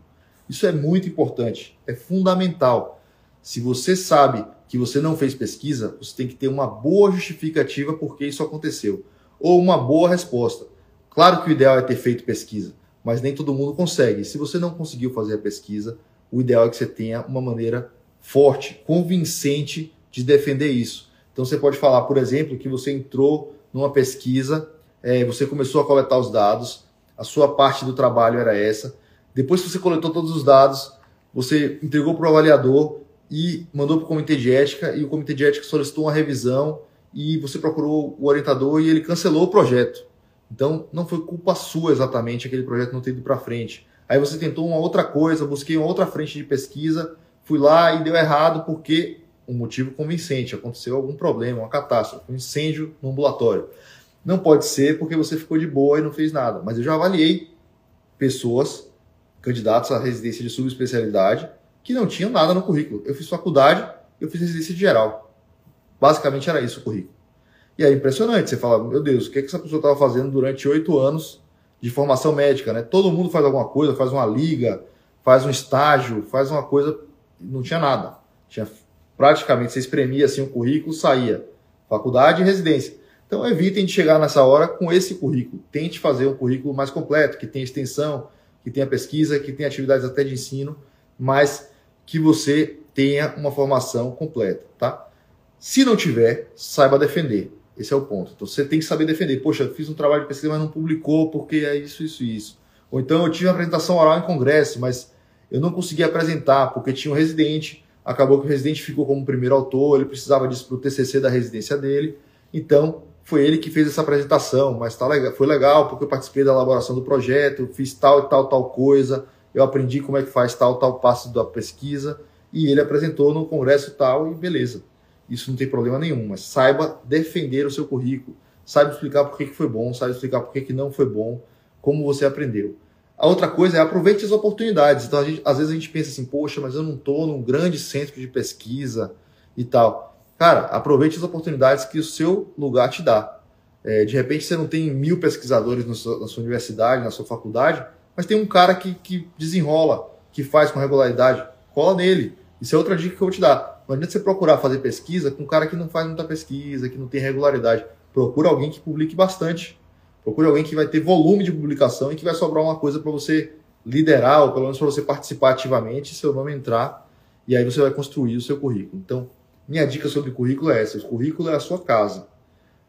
S1: Isso é muito importante, é fundamental. Se você sabe que você não fez pesquisa, você tem que ter uma boa justificativa por que isso aconteceu, ou uma boa resposta. Claro que o ideal é ter feito pesquisa, mas nem todo mundo consegue. Se você não conseguiu fazer a pesquisa, o ideal é que você tenha uma maneira forte, convincente de defender isso. Então você pode falar, por exemplo, que você entrou numa pesquisa, é, você começou a coletar os dados, a sua parte do trabalho era essa. Depois que você coletou todos os dados, você entregou para o avaliador e mandou para o comitê de ética, e o comitê de ética solicitou uma revisão e você procurou o orientador e ele cancelou o projeto. Então, não foi culpa sua exatamente aquele projeto não ter ido para frente. Aí você tentou uma outra coisa, busquei uma outra frente de pesquisa, fui lá e deu errado porque um motivo convincente, aconteceu algum problema, uma catástrofe, um incêndio no ambulatório. Não pode ser porque você ficou de boa e não fez nada. Mas eu já avaliei pessoas, candidatos à residência de subespecialidade, que não tinham nada no currículo. Eu fiz faculdade, eu fiz residência de geral. Basicamente era isso o currículo. E é impressionante, você fala, meu Deus, o que, é que essa pessoa estava fazendo durante oito anos de formação médica, né? Todo mundo faz alguma coisa, faz uma liga, faz um estágio, faz uma coisa, não tinha nada. Tinha praticamente, você espremia assim o currículo, saía. Faculdade e residência. Então evitem de chegar nessa hora com esse currículo. Tente fazer um currículo mais completo, que tenha extensão, que tenha pesquisa, que tenha atividades até de ensino, mas que você tenha uma formação completa, tá? Se não tiver, saiba defender. Esse é o ponto. Então você tem que saber defender. Poxa, fiz um trabalho de pesquisa, mas não publicou porque é isso, isso e isso. Ou então eu tive uma apresentação oral em congresso, mas eu não consegui apresentar porque tinha um residente. Acabou que o residente ficou como primeiro autor, ele precisava disso para o TCC da residência dele. Então foi ele que fez essa apresentação, mas tá legal, foi legal porque eu participei da elaboração do projeto, fiz tal e tal, tal coisa, eu aprendi como é que faz tal, tal passo da pesquisa e ele apresentou no congresso tal e beleza. Isso não tem problema nenhum, mas saiba defender o seu currículo, saiba explicar por que, foi bom, saiba explicar por que, que não foi bom, como você aprendeu. A outra coisa é aproveite as oportunidades. Então, gente, às vezes a gente pensa assim, poxa, mas eu não estou num grande centro de pesquisa e tal. Cara, aproveite as oportunidades que o seu lugar te dá. É, de repente você não tem mil pesquisadores na sua, na sua, universidade, na sua faculdade, mas tem um cara que, que desenrola, que faz com regularidade. Cola nele. Isso é outra dica que eu vou te dar. Não adianta você procurar fazer pesquisa com um cara que não faz muita pesquisa, que não tem regularidade. Procura alguém que publique bastante. Procura alguém que vai ter volume de publicação e que vai sobrar uma coisa para você liderar, ou pelo menos para você participar ativamente, seu nome entrar, e aí você vai construir o seu currículo. Então, minha dica sobre currículo é essa: o currículo é a sua casa.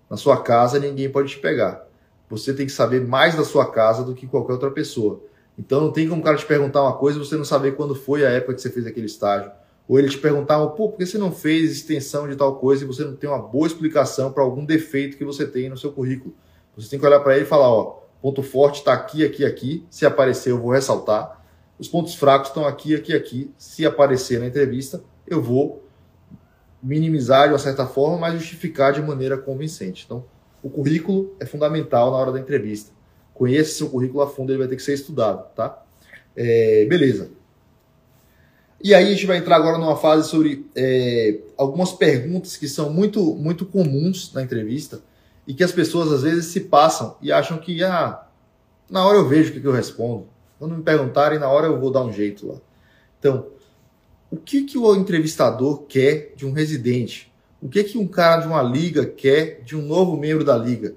S1: Na sua casa ninguém pode te pegar. Você tem que saber mais da sua casa do que qualquer outra pessoa. Então não tem como o cara te perguntar uma coisa e você não saber quando foi a época que você fez aquele estágio ou ele te perguntava, pô, por que você não fez extensão de tal coisa e você não tem uma boa explicação para algum defeito que você tem no seu currículo? Você tem que olhar para ele e falar, ó, ponto forte está aqui, aqui, aqui. Se aparecer, eu vou ressaltar. Os pontos fracos estão aqui, aqui, aqui. Se aparecer na entrevista, eu vou minimizar de uma certa forma, mas justificar de maneira convincente. Então, o currículo é fundamental na hora da entrevista. Conheça seu currículo a fundo, ele vai ter que ser estudado, tá? É, beleza. E aí a gente vai entrar agora numa fase sobre é, algumas perguntas que são muito, muito comuns na entrevista e que as pessoas às vezes se passam e acham que ah, na hora eu vejo o que, que eu respondo. Quando me perguntarem, na hora eu vou dar um jeito lá. Então, o que, que o entrevistador quer de um residente? O que, que um cara de uma liga quer de um novo membro da liga?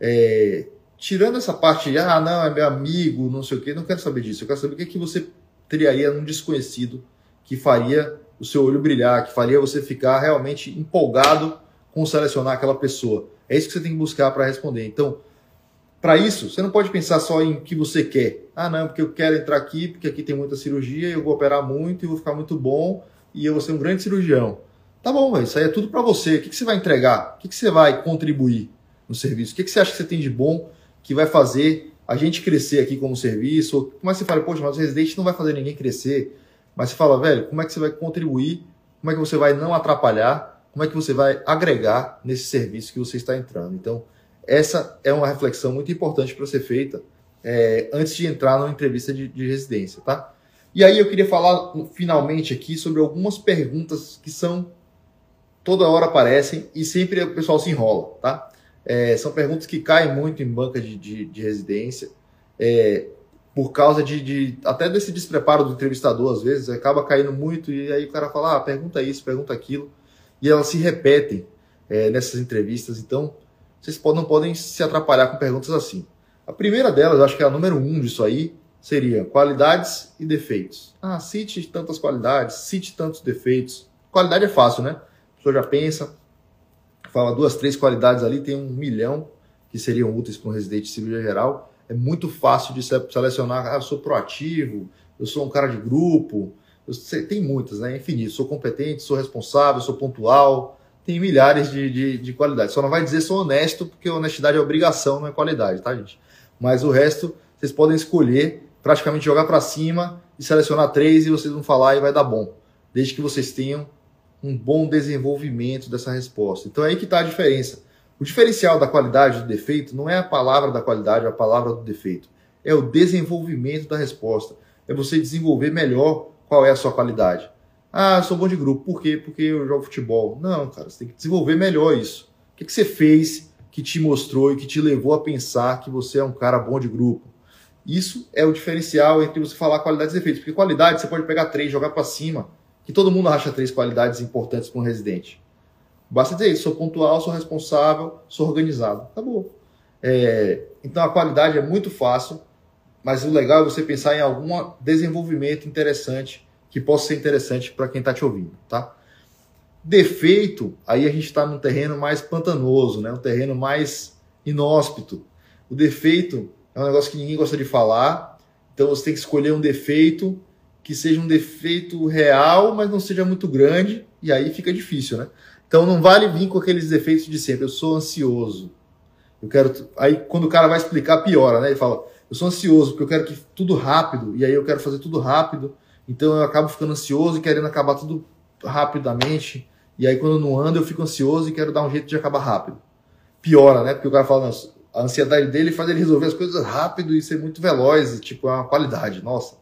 S1: É, tirando essa parte de, ah, não, é meu amigo, não sei o quê, não quero saber disso. Eu quero saber o que, que você teria num desconhecido que faria o seu olho brilhar, que faria você ficar realmente empolgado com selecionar aquela pessoa. É isso que você tem que buscar para responder. Então, para isso, você não pode pensar só em o que você quer. Ah, não, porque eu quero entrar aqui, porque aqui tem muita cirurgia, eu vou operar muito e vou ficar muito bom e eu vou ser um grande cirurgião. Tá bom, mas isso aí é tudo para você. O que, que você vai entregar? O que, que você vai contribuir no serviço? O que, que você acha que você tem de bom que vai fazer a gente crescer aqui como serviço? Que você fala, poxa, mas o residente não vai fazer ninguém crescer? Mas você fala, velho, como é que você vai contribuir? Como é que você vai não atrapalhar? Como é que você vai agregar nesse serviço que você está entrando? Então, essa é uma reflexão muito importante para ser feita é, antes de entrar numa entrevista de, de residência, tá? E aí eu queria falar finalmente aqui sobre algumas perguntas que são toda hora aparecem e sempre o pessoal se enrola, tá? É, são perguntas que caem muito em banca de, de, de residência é, por causa de, de, até desse despreparo do entrevistador, às vezes, acaba caindo muito, e aí o cara fala, ah, pergunta isso, pergunta aquilo, e elas se repetem é, nessas entrevistas, então vocês não podem se atrapalhar com perguntas assim. A primeira delas, eu acho que é a número um disso aí, seria qualidades e defeitos. Ah, cite tantas qualidades, cite tantos defeitos. Qualidade é fácil, né? A pessoa já pensa, fala duas, três qualidades ali, tem um milhão que seriam úteis para um residente de cirurgia geral. É muito fácil de selecionar, ah, eu sou proativo, eu sou um cara de grupo, eu tem muitas, né? Infinito. Sou competente, sou responsável, sou pontual, tem milhares de, de, de qualidades. Só não vai dizer sou honesto, porque honestidade é obrigação, não é qualidade, tá, gente? Mas o resto, vocês podem escolher, praticamente jogar para cima e selecionar três e vocês vão falar e vai dar bom. Desde que vocês tenham um bom desenvolvimento dessa resposta. Então é aí que está a diferença. O diferencial da qualidade do defeito não é a palavra da qualidade, a palavra do defeito. É o desenvolvimento da resposta. É você desenvolver melhor qual é a sua qualidade. Ah, sou bom de grupo. Por quê? Porque eu jogo futebol. Não, cara, você tem que desenvolver melhor isso. O que, que você fez que te mostrou e que te levou a pensar que você é um cara bom de grupo? Isso é o diferencial entre você falar qualidades e defeitos. Porque qualidade você pode pegar três, jogar para cima, que todo mundo acha três qualidades importantes para um residente. Basta dizer isso, sou pontual, sou responsável, sou organizado. Acabou. É, então a qualidade é muito fácil, mas o legal é você pensar em algum desenvolvimento interessante que possa ser interessante para quem está te ouvindo, tá? Defeito, aí a gente está num terreno mais pantanoso, né? um terreno mais inóspito. O defeito é um negócio que ninguém gosta de falar, então você tem que escolher um defeito que seja um defeito real, mas não seja muito grande, e aí fica difícil, né? Então não vale vir com aqueles defeitos de sempre. Eu sou ansioso. Eu quero. Aí quando o cara vai explicar, piora, né? Ele fala: Eu sou ansioso porque eu quero que tudo rápido, e aí eu quero fazer tudo rápido. Então eu acabo ficando ansioso e querendo acabar tudo rapidamente. E aí quando não anda, eu fico ansioso e quero dar um jeito de acabar rápido. Piora, né? Porque o cara fala: A ansiedade dele faz ele resolver as coisas rápido e ser muito veloz, e, tipo, é uma qualidade. Nossa.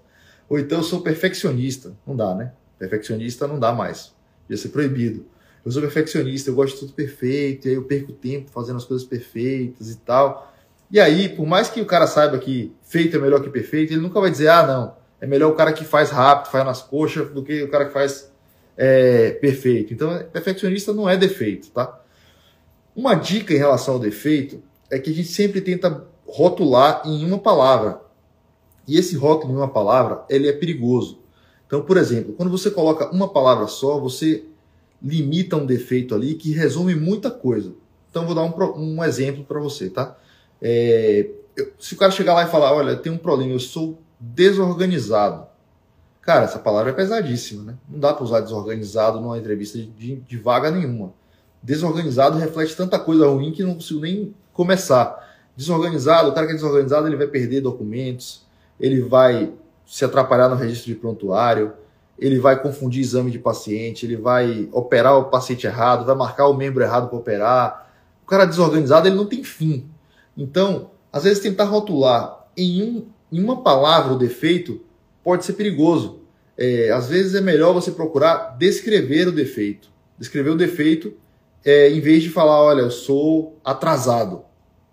S1: Ou então eu sou perfeccionista. Não dá, né? Perfeccionista não dá mais. Ia ser proibido eu sou perfeccionista, eu gosto de tudo perfeito, e aí eu perco tempo fazendo as coisas perfeitas e tal. E aí, por mais que o cara saiba que feito é melhor que perfeito, ele nunca vai dizer, ah, não, é melhor o cara que faz rápido, faz nas coxas, do que o cara que faz é, perfeito. Então, perfeccionista não é defeito, tá? Uma dica em relação ao defeito é que a gente sempre tenta rotular em uma palavra. E esse rótulo em uma palavra, ele é perigoso. Então, por exemplo, quando você coloca uma palavra só, você limita um defeito ali que resume muita coisa. Então vou dar um, um exemplo para você, tá? É, eu, se o cara chegar lá e falar, olha, tem um problema, eu sou desorganizado. Cara, essa palavra é pesadíssima, né? Não dá para usar desorganizado numa entrevista de, de, vaga nenhuma. Desorganizado reflete tanta coisa ruim que não consigo nem começar. Desorganizado, o cara que é desorganizado, ele vai perder documentos, ele vai se atrapalhar no registro de prontuário, ele vai confundir exame de paciente, ele vai operar o paciente errado, vai marcar o membro errado para operar. O cara desorganizado, ele não tem fim. Então, às vezes tentar rotular em, um, em uma palavra o defeito pode ser perigoso. É, às vezes é melhor você procurar descrever o defeito. Descrever o defeito é, em vez de falar, olha, eu sou atrasado.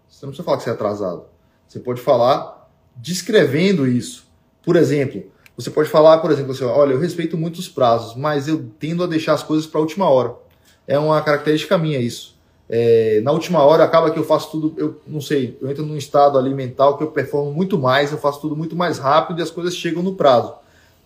S1: Você não precisa falar que você é atrasado. Você pode falar descrevendo isso. Por exemplo, você pode falar, por exemplo, assim, olha, eu respeito muito os prazos, mas eu tendo a deixar as coisas para a última hora. É uma característica minha isso. É, na última hora acaba que eu faço tudo, eu não sei, eu entro num estado ali mental que eu performo muito mais, eu faço tudo muito mais rápido e as coisas chegam no prazo.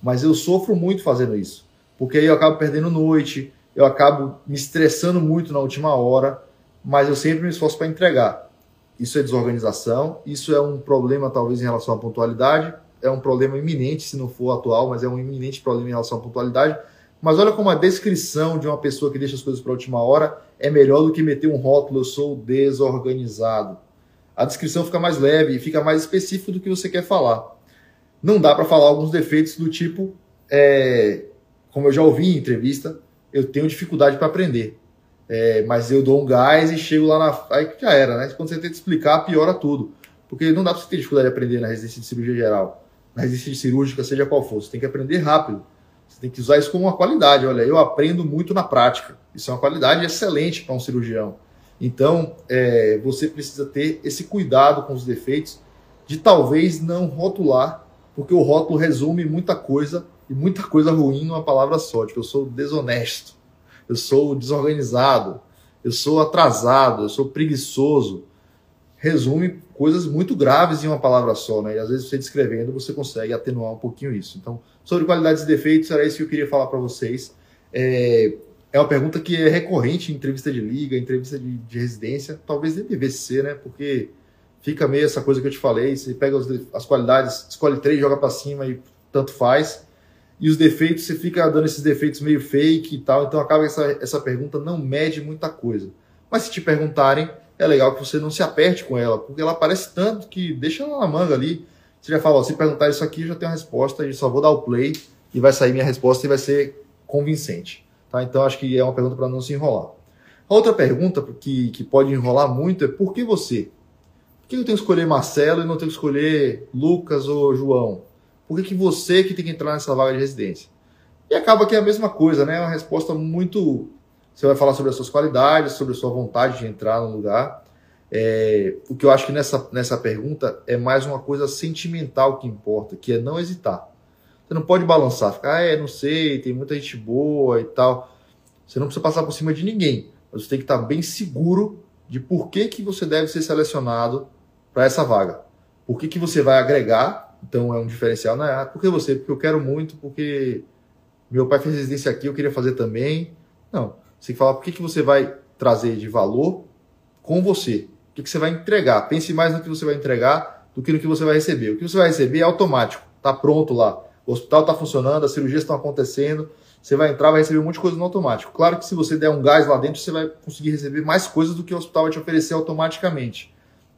S1: Mas eu sofro muito fazendo isso, porque aí eu acabo perdendo noite, eu acabo me estressando muito na última hora, mas eu sempre me esforço para entregar. Isso é desorganização, isso é um problema talvez em relação à pontualidade, é um problema iminente, se não for atual, mas é um iminente problema em relação à pontualidade. Mas olha como a descrição de uma pessoa que deixa as coisas para a última hora é melhor do que meter um rótulo, eu sou desorganizado. A descrição fica mais leve e fica mais específico do que você quer falar. Não dá para falar alguns defeitos do tipo, é, como eu já ouvi em entrevista, eu tenho dificuldade para aprender. É, mas eu dou um gás e chego lá na. Aí já era, né? Quando você tenta explicar, piora tudo. Porque não dá para você ter dificuldade de aprender na residência de cirurgia geral na resistência cirúrgica, seja qual for. Você tem que aprender rápido. Você tem que usar isso como uma qualidade. Olha, eu aprendo muito na prática. Isso é uma qualidade excelente para um cirurgião. Então, é, você precisa ter esse cuidado com os defeitos de talvez não rotular, porque o rótulo resume muita coisa e muita coisa ruim numa palavra só, tipo, eu sou desonesto, eu sou desorganizado, eu sou atrasado, eu sou preguiçoso. Resume coisas muito graves em uma palavra só, né? E às vezes você descrevendo você consegue atenuar um pouquinho isso. Então, sobre qualidades e defeitos, era isso que eu queria falar para vocês. É, é uma pergunta que é recorrente em entrevista de liga, entrevista de, de residência, talvez nem devesse ser, né? Porque fica meio essa coisa que eu te falei, você pega as, as qualidades, escolhe três, joga para cima e tanto faz. E os defeitos, você fica dando esses defeitos meio fake e tal, então acaba essa, essa pergunta não mede muita coisa. Mas se te perguntarem, é legal que você não se aperte com ela, porque ela aparece tanto que deixa ela na manga ali. Você já fala, ó, se perguntar isso aqui, já tem a resposta, e só vou dar o play e vai sair minha resposta e vai ser convincente. Tá? Então acho que é uma pergunta para não se enrolar. Outra pergunta que, que pode enrolar muito é por que você? Por que eu tenho que escolher Marcelo e não tenho que escolher Lucas ou João? Por que, que você que tem que entrar nessa vaga de residência? E acaba que é a mesma coisa, né? É uma resposta muito você vai falar sobre as suas qualidades, sobre a sua vontade de entrar no lugar. É, o que eu acho que nessa, nessa pergunta é mais uma coisa sentimental que importa, que é não hesitar. Você não pode balançar, ficar, ah, é, não sei, tem muita gente boa e tal. Você não precisa passar por cima de ninguém, mas você tem que estar bem seguro de por que, que você deve ser selecionado para essa vaga. Por que, que você vai agregar, então é um diferencial, não é? Ah, por que você? Porque eu quero muito, porque meu pai fez residência aqui, eu queria fazer também. Não. Você tem que falar por que, que você vai trazer de valor com você. O que, que você vai entregar. Pense mais no que você vai entregar do que no que você vai receber. O que você vai receber é automático. Está pronto lá. O hospital está funcionando, as cirurgias estão acontecendo. Você vai entrar, vai receber um monte de coisa no automático. Claro que se você der um gás lá dentro, você vai conseguir receber mais coisas do que o hospital vai te oferecer automaticamente.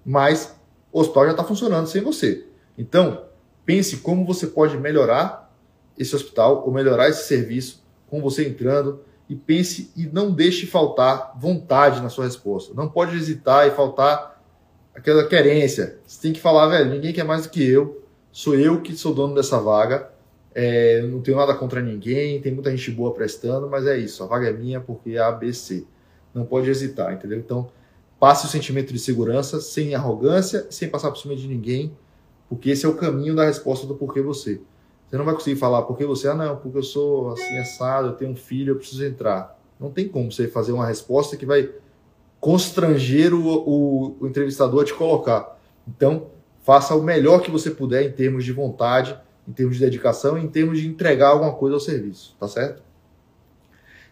S1: Mas o hospital já está funcionando sem você. Então, pense como você pode melhorar esse hospital ou melhorar esse serviço com você entrando, e pense e não deixe faltar vontade na sua resposta. Não pode hesitar e faltar aquela querência. Você tem que falar, velho, ninguém quer mais do que eu. Sou eu que sou dono dessa vaga. É, não tenho nada contra ninguém, tem muita gente boa prestando, mas é isso, a vaga é minha porque é ABC. Não pode hesitar, entendeu? Então, passe o sentimento de segurança sem arrogância, sem passar por cima de ninguém, porque esse é o caminho da resposta do porquê você. Você não vai conseguir falar porque você, ah, não, porque eu sou assim assado, eu tenho um filho, eu preciso entrar. Não tem como você fazer uma resposta que vai constranger o, o, o entrevistador a te colocar. Então, faça o melhor que você puder em termos de vontade, em termos de dedicação, em termos de entregar alguma coisa ao serviço, tá certo?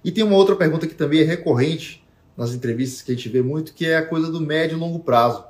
S1: E tem uma outra pergunta que também é recorrente nas entrevistas que a gente vê muito, que é a coisa do médio e longo prazo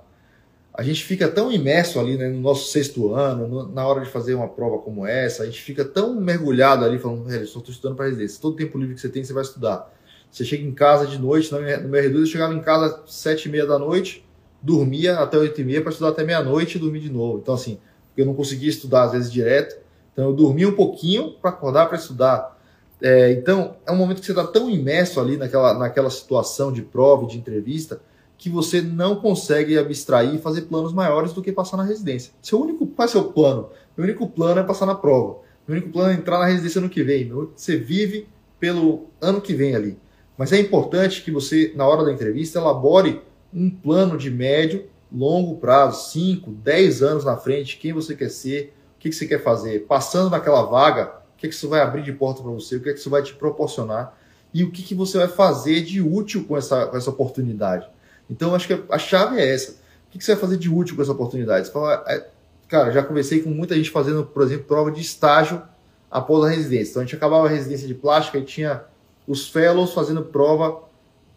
S1: a gente fica tão imerso ali né, no nosso sexto ano, no, na hora de fazer uma prova como essa, a gente fica tão mergulhado ali, falando, só estou estudando para residência. Todo tempo livre que você tem, você vai estudar. Você chega em casa de noite, no meu R2 eu chegava em casa às sete e meia da noite, dormia até oito e meia para estudar até meia-noite e dormir de novo. Então, assim, eu não conseguia estudar às vezes direto, então eu dormia um pouquinho para acordar para estudar. É, então, é um momento que você está tão imerso ali naquela, naquela situação de prova, de entrevista, que você não consegue abstrair e fazer planos maiores do que passar na residência. Seu único, qual é seu plano? Meu único plano é passar na prova. Meu único plano é entrar na residência no que vem. Você vive pelo ano que vem ali. Mas é importante que você, na hora da entrevista, elabore um plano de médio, longo prazo, 5, 10 anos na frente, quem você quer ser, o que, você quer fazer. Passando naquela vaga, o que, que isso vai abrir de porta para você, o que, que isso vai te proporcionar e o que, que você vai fazer de útil com essa, com essa oportunidade. Então, acho que a chave é essa. O que você vai fazer de útil com essa oportunidade? Você fala, é, cara, já conversei com muita gente fazendo, por exemplo, prova de estágio após a residência. Então, a gente acabava a residência de plástica e tinha os fellows fazendo prova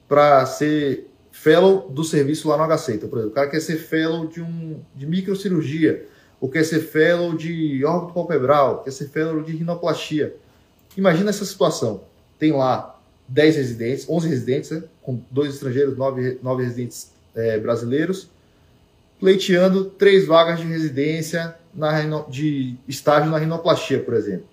S1: para ser fellow do serviço lá no HC. Então, por exemplo, o cara quer ser fellow de, um, de microcirurgia, ou quer ser fellow de órbito palpebral, quer ser fellow de rinoplastia. Imagina essa situação. Tem lá 10 residentes, 11 residentes, né? com dois estrangeiros, 9, 9 residentes é, brasileiros, pleiteando três vagas de residência na, de estágio na rinoplastia, por exemplo.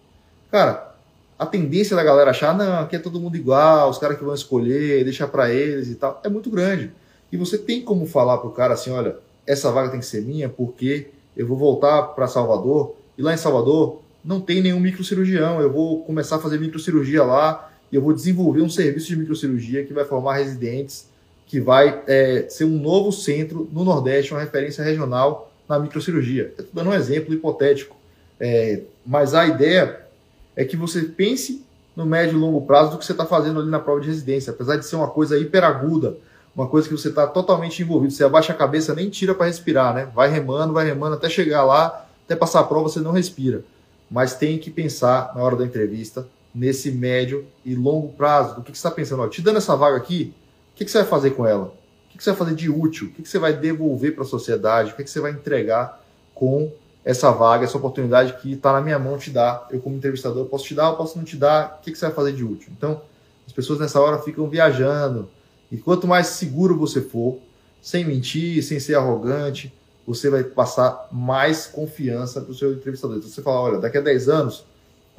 S1: Cara, a tendência da galera achar, não, aqui é todo mundo igual, os caras que vão escolher, deixar para eles e tal, é muito grande. E você tem como falar pro cara assim, olha, essa vaga tem que ser minha porque eu vou voltar para Salvador e lá em Salvador não tem nenhum microcirurgião, eu vou começar a fazer microcirurgia lá e eu vou desenvolver um serviço de microcirurgia que vai formar residentes, que vai é, ser um novo centro no Nordeste, uma referência regional na microcirurgia. Estou dando um exemplo hipotético. É, mas a ideia é que você pense no médio e longo prazo do que você está fazendo ali na prova de residência. Apesar de ser uma coisa hiperaguda, uma coisa que você está totalmente envolvido. Você abaixa a cabeça, nem tira para respirar, né? Vai remando, vai remando até chegar lá, até passar a prova, você não respira. Mas tem que pensar na hora da entrevista nesse médio e longo prazo. Do que, você está pensando? Ó, te dando essa vaga aqui, o que, você vai fazer com ela? O que, você vai fazer de útil? O que, você vai devolver para a sociedade? O que, que você vai entregar com essa vaga, essa oportunidade que está na minha mão te dar. Eu, como entrevistador, posso te dar, ou posso não te dar. O que, que você vai fazer de útil? Então, as pessoas nessa hora ficam viajando. E quanto mais seguro você for, sem mentir, sem ser arrogante, você vai passar mais confiança para o seu entrevistador. Então, você fala: olha, daqui a 10 anos,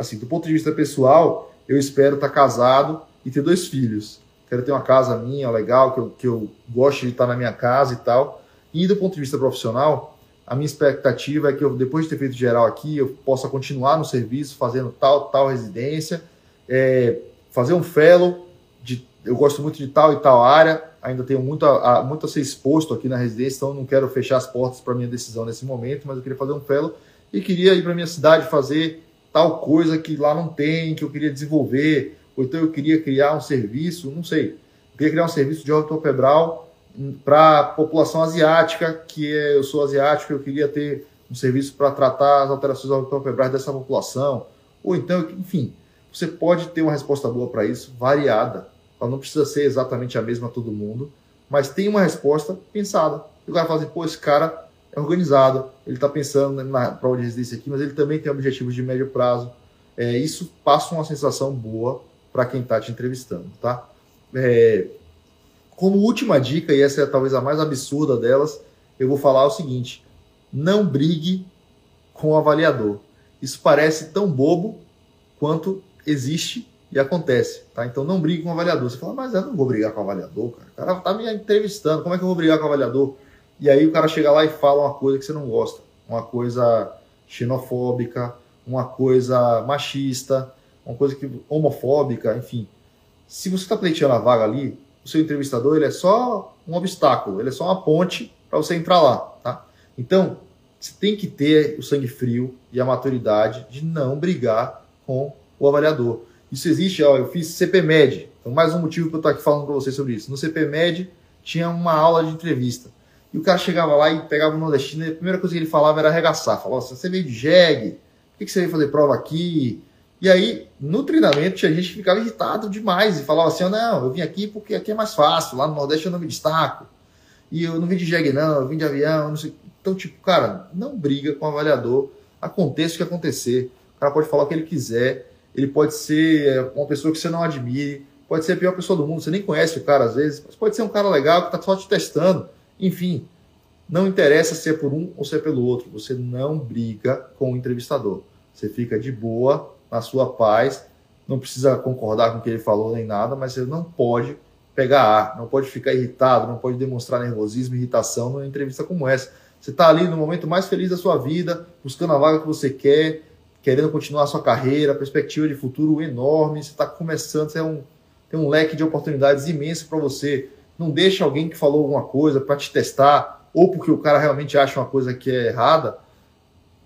S1: assim, do ponto de vista pessoal, eu espero estar tá casado e ter dois filhos. Quero ter uma casa minha, legal, que eu, que eu gosto de estar na minha casa e tal. E do ponto de vista profissional, a minha expectativa é que eu, depois de ter feito geral aqui, eu possa continuar no serviço, fazendo tal, tal residência, é, fazer um fellow, de, eu gosto muito de tal e tal área, ainda tenho muito a, muito a ser exposto aqui na residência, então não quero fechar as portas para minha decisão nesse momento, mas eu queria fazer um fellow e queria ir para minha cidade fazer tal coisa que lá não tem, que eu queria desenvolver, ou então eu queria criar um serviço, não sei, eu queria criar um serviço de ortopedral para a população asiática, que é, eu sou asiático, eu queria ter um serviço para tratar as alterações ortopedrais dessa população. Ou então, enfim, você pode ter uma resposta boa para isso, variada. Ela não precisa ser exatamente a mesma a todo mundo, mas tem uma resposta pensada. o cara fala assim, pô, esse cara é organizado, ele está pensando na prova de residência aqui, mas ele também tem objetivos de médio prazo. É, isso passa uma sensação boa para quem está te entrevistando, tá? É, como última dica, e essa é talvez a mais absurda delas, eu vou falar o seguinte: não brigue com o avaliador. Isso parece tão bobo quanto existe e acontece, tá? Então não brigue com o avaliador. Você fala, mas eu não vou brigar com o avaliador, cara. O cara tá me entrevistando, como é que eu vou brigar com o avaliador? E aí o cara chega lá e fala uma coisa que você não gosta, uma coisa xenofóbica, uma coisa machista, uma coisa que homofóbica, enfim. Se você está pleiteando a vaga ali, o seu entrevistador ele é só um obstáculo, ele é só uma ponte para você entrar lá, tá? Então, você tem que ter o sangue frio e a maturidade de não brigar com o avaliador. Isso existe, ó, eu fiz CPMED, então mais um motivo para eu estar aqui falando para vocês sobre isso. No CPMED tinha uma aula de entrevista. E o cara chegava lá e pegava o nordestino e a primeira coisa que ele falava era arregaçar. Falava assim, você veio de jegue, por que você veio fazer prova aqui? E aí, no treinamento, tinha gente que ficava irritado demais e falava assim: não, eu vim aqui porque aqui é mais fácil, lá no Nordeste eu não me destaco. E eu não vim de jegue, não, eu vim de avião, não sei. Então, tipo, cara, não briga com o avaliador, aconteça o que acontecer. O cara pode falar o que ele quiser, ele pode ser uma pessoa que você não admire, pode ser a pior pessoa do mundo, você nem conhece o cara às vezes, mas pode ser um cara legal que está só te testando. Enfim, não interessa se é por um ou se é pelo outro, você não briga com o entrevistador. Você fica de boa, na sua paz, não precisa concordar com o que ele falou nem nada, mas você não pode pegar ar, não pode ficar irritado, não pode demonstrar nervosismo, irritação numa entrevista como essa. Você está ali no momento mais feliz da sua vida, buscando a vaga que você quer, querendo continuar a sua carreira, perspectiva de futuro enorme, você está começando, você é um, tem um leque de oportunidades imenso para você. Não deixe alguém que falou alguma coisa para te testar, ou porque o cara realmente acha uma coisa que é errada,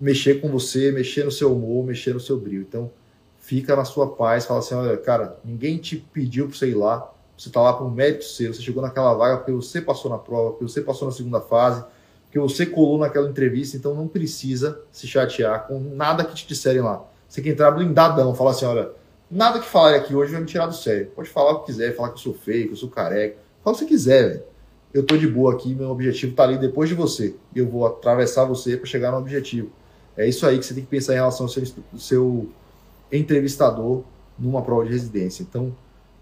S1: mexer com você, mexer no seu humor, mexer no seu brilho. Então, fica na sua paz, fala assim, olha, cara, ninguém te pediu para você ir lá, você está lá por um mérito seu, você chegou naquela vaga porque você passou na prova, porque você passou na segunda fase, porque você colou naquela entrevista, então não precisa se chatear com nada que te disserem lá. Você quer entrar blindadão, falar assim, olha, nada que falarem aqui hoje vai me tirar do sério. Pode falar o que quiser, falar que eu sou feio, que eu sou careca, fala o que você quiser, velho. Eu tô de boa aqui, meu objetivo tá ali depois de você. E eu vou atravessar você para chegar no objetivo. É isso aí que você tem que pensar em relação ao seu, seu entrevistador numa prova de residência. Então,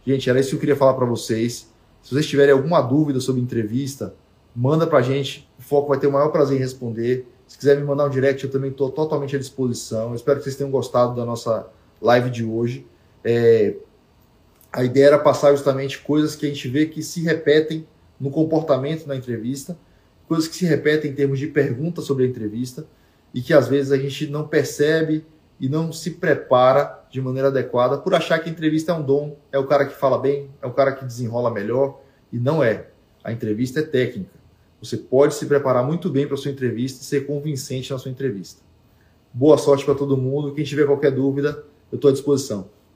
S1: gente, era isso que eu queria falar para vocês. Se vocês tiverem alguma dúvida sobre entrevista, manda para a gente. O Foco vai ter o maior prazer em responder. Se quiser me mandar um direct, eu também estou totalmente à disposição. Eu espero que vocês tenham gostado da nossa live de hoje. É... A ideia era passar justamente coisas que a gente vê que se repetem no comportamento na entrevista, coisas que se repetem em termos de perguntas sobre a entrevista e que às vezes a gente não percebe e não se prepara de maneira adequada por achar que a entrevista é um dom, é o cara que fala bem, é o cara que desenrola melhor e não é. A entrevista é técnica. Você pode se preparar muito bem para a sua entrevista e ser convincente na sua entrevista. Boa sorte para todo mundo. Quem tiver qualquer dúvida, eu estou à disposição.